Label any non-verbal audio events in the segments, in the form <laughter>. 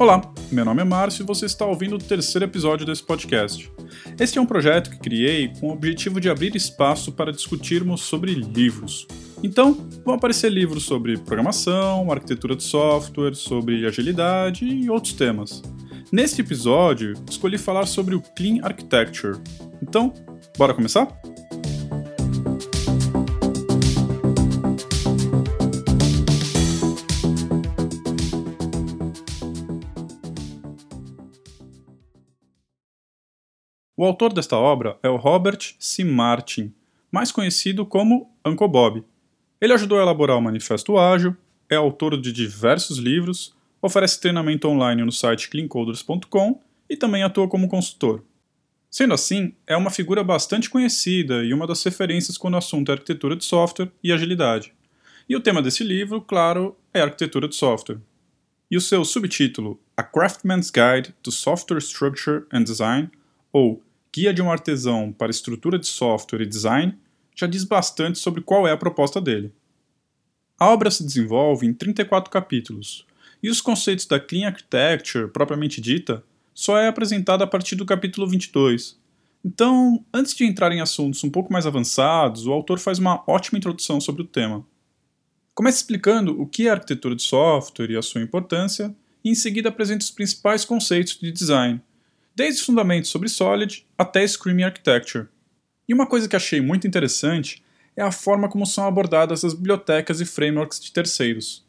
Olá, meu nome é Márcio e você está ouvindo o terceiro episódio desse podcast. Este é um projeto que criei com o objetivo de abrir espaço para discutirmos sobre livros. Então, vão aparecer livros sobre programação, arquitetura de software, sobre agilidade e outros temas. Neste episódio, escolhi falar sobre o Clean Architecture. Então, bora começar? O autor desta obra é o Robert C. Martin, mais conhecido como Uncle Bob. Ele ajudou a elaborar o Manifesto Ágil, é autor de diversos livros, oferece treinamento online no site cleancoders.com e também atua como consultor. Sendo assim, é uma figura bastante conhecida e uma das referências quando o assunto é arquitetura de software e agilidade. E o tema desse livro, claro, é arquitetura de software. E o seu subtítulo, A Craftsman's Guide to Software Structure and Design, ou Guia de um Artesão para Estrutura de Software e Design, já diz bastante sobre qual é a proposta dele. A obra se desenvolve em 34 capítulos, e os conceitos da Clean Architecture, propriamente dita, só é apresentado a partir do capítulo 22. Então, antes de entrar em assuntos um pouco mais avançados, o autor faz uma ótima introdução sobre o tema. Começa explicando o que é arquitetura de software e a sua importância, e em seguida apresenta os principais conceitos de design, desde os fundamentos sobre Solid até Screaming Architecture. E uma coisa que achei muito interessante é a forma como são abordadas as bibliotecas e frameworks de terceiros.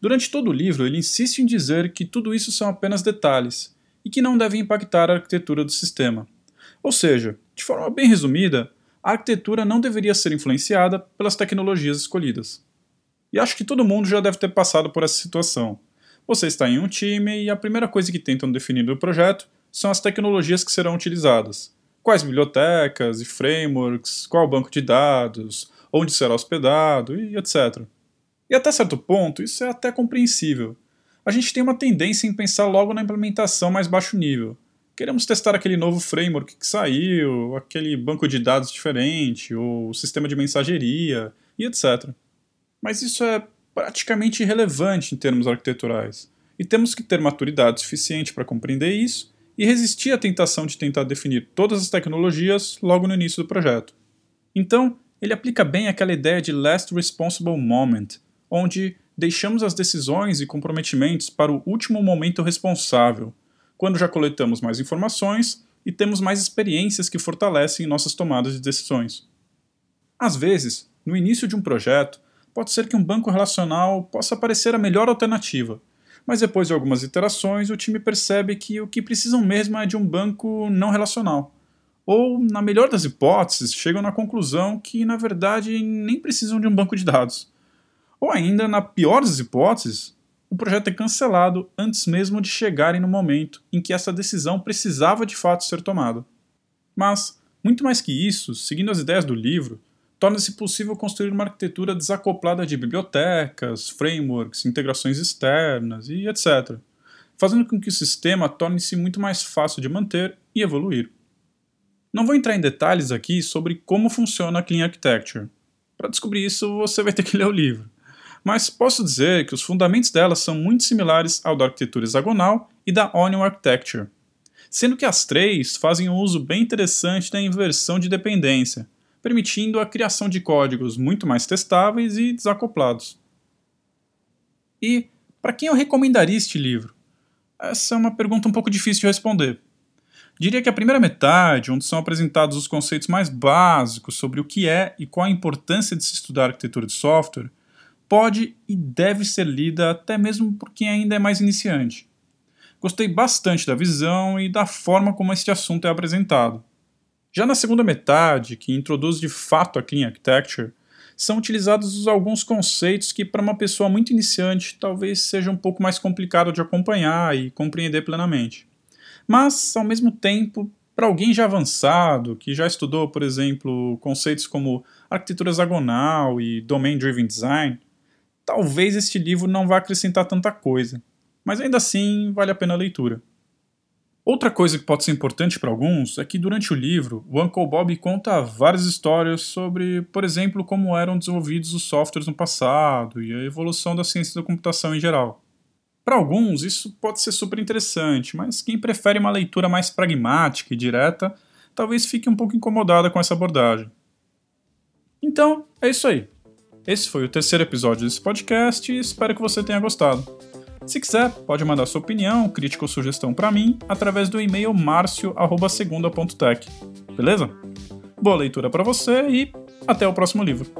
Durante todo o livro, ele insiste em dizer que tudo isso são apenas detalhes e que não devem impactar a arquitetura do sistema. Ou seja, de forma bem resumida, a arquitetura não deveria ser influenciada pelas tecnologias escolhidas. E acho que todo mundo já deve ter passado por essa situação. Você está em um time e a primeira coisa que tentam definir no projeto são as tecnologias que serão utilizadas. Quais bibliotecas e frameworks, qual banco de dados, onde será hospedado e etc. E até certo ponto, isso é até compreensível. A gente tem uma tendência em pensar logo na implementação mais baixo nível. Queremos testar aquele novo framework que saiu, aquele banco de dados diferente, ou sistema de mensageria e etc. Mas isso é praticamente irrelevante em termos arquiteturais. E temos que ter maturidade suficiente para compreender isso e resistir à tentação de tentar definir todas as tecnologias logo no início do projeto. Então, ele aplica bem aquela ideia de last responsible moment, onde deixamos as decisões e comprometimentos para o último momento responsável, quando já coletamos mais informações e temos mais experiências que fortalecem nossas tomadas de decisões. Às vezes, no início de um projeto, pode ser que um banco relacional possa parecer a melhor alternativa, mas depois de algumas iterações o time percebe que o que precisam mesmo é de um banco não relacional. Ou, na melhor das hipóteses, chegam na conclusão que, na verdade, nem precisam de um banco de dados. Ou ainda, na pior das hipóteses, o projeto é cancelado antes mesmo de chegarem no momento em que essa decisão precisava de fato ser tomada. Mas, muito mais que isso, seguindo as ideias do livro, torna-se possível construir uma arquitetura desacoplada de bibliotecas, frameworks, integrações externas e etc., fazendo com que o sistema torne-se muito mais fácil de manter e evoluir. Não vou entrar em detalhes aqui sobre como funciona a Clean Architecture. Para descobrir isso, você vai ter que <laughs> ler o livro. Mas posso dizer que os fundamentos dela são muito similares ao da arquitetura hexagonal e da Onion Architecture, sendo que as três fazem um uso bem interessante da inversão de dependência, permitindo a criação de códigos muito mais testáveis e desacoplados. E para quem eu recomendaria este livro? Essa é uma pergunta um pouco difícil de responder. Diria que a primeira metade, onde são apresentados os conceitos mais básicos sobre o que é e qual a importância de se estudar arquitetura de software, pode e deve ser lida até mesmo por quem ainda é mais iniciante. Gostei bastante da visão e da forma como este assunto é apresentado. Já na segunda metade, que introduz de fato a Clean Architecture, são utilizados alguns conceitos que, para uma pessoa muito iniciante, talvez seja um pouco mais complicado de acompanhar e compreender plenamente. Mas, ao mesmo tempo, para alguém já avançado, que já estudou, por exemplo, conceitos como arquitetura hexagonal e domain driven design, talvez este livro não vá acrescentar tanta coisa, mas ainda assim vale a pena a leitura. Outra coisa que pode ser importante para alguns é que durante o livro, o Uncle Bob conta várias histórias sobre, por exemplo, como eram desenvolvidos os softwares no passado e a evolução da ciência da computação em geral. Para alguns, isso pode ser super interessante, mas quem prefere uma leitura mais pragmática e direta talvez fique um pouco incomodada com essa abordagem. Então, é isso aí. Esse foi o terceiro episódio desse podcast e espero que você tenha gostado. Se quiser, pode mandar sua opinião, crítica ou sugestão para mim através do e-mail marcio@segunda.tech. Beleza? Boa leitura para você e até o próximo livro.